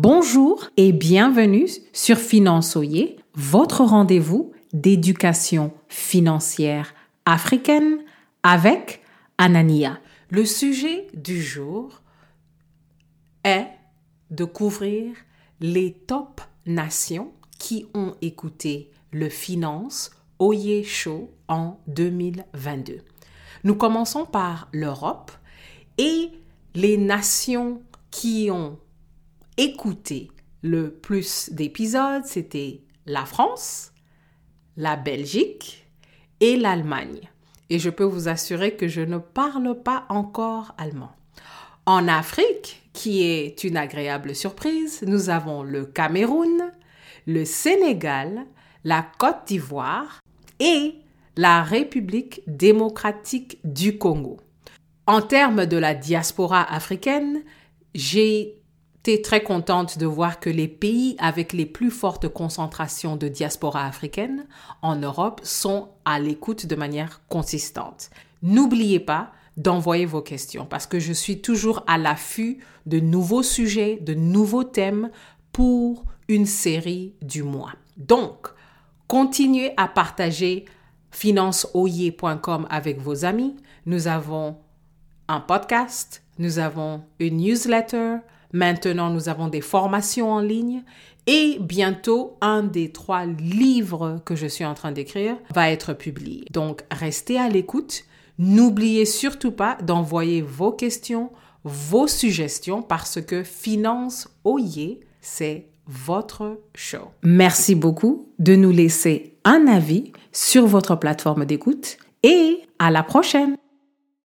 Bonjour et bienvenue sur Finançoyer, votre rendez-vous d'éducation financière africaine avec Anania. Le sujet du jour est de couvrir les top nations qui ont écouté le Finance Oyer Show en 2022. Nous commençons par l'Europe et les nations qui ont écouté le plus d'épisodes, c'était la France, la Belgique et l'Allemagne. Et je peux vous assurer que je ne parle pas encore allemand. En Afrique, qui est une agréable surprise, nous avons le Cameroun, le Sénégal, la Côte d'Ivoire et la République démocratique du Congo. En termes de la diaspora africaine, j'ai très contente de voir que les pays avec les plus fortes concentrations de diaspora africaine en Europe sont à l'écoute de manière consistante. N'oubliez pas d'envoyer vos questions parce que je suis toujours à l'affût de nouveaux sujets, de nouveaux thèmes pour une série du mois. Donc, continuez à partager financeoyer.com avec vos amis. Nous avons un podcast, nous avons une newsletter, Maintenant, nous avons des formations en ligne et bientôt, un des trois livres que je suis en train d'écrire va être publié. Donc, restez à l'écoute. N'oubliez surtout pas d'envoyer vos questions, vos suggestions parce que Finance Oyer, c'est votre show. Merci beaucoup de nous laisser un avis sur votre plateforme d'écoute et à la prochaine.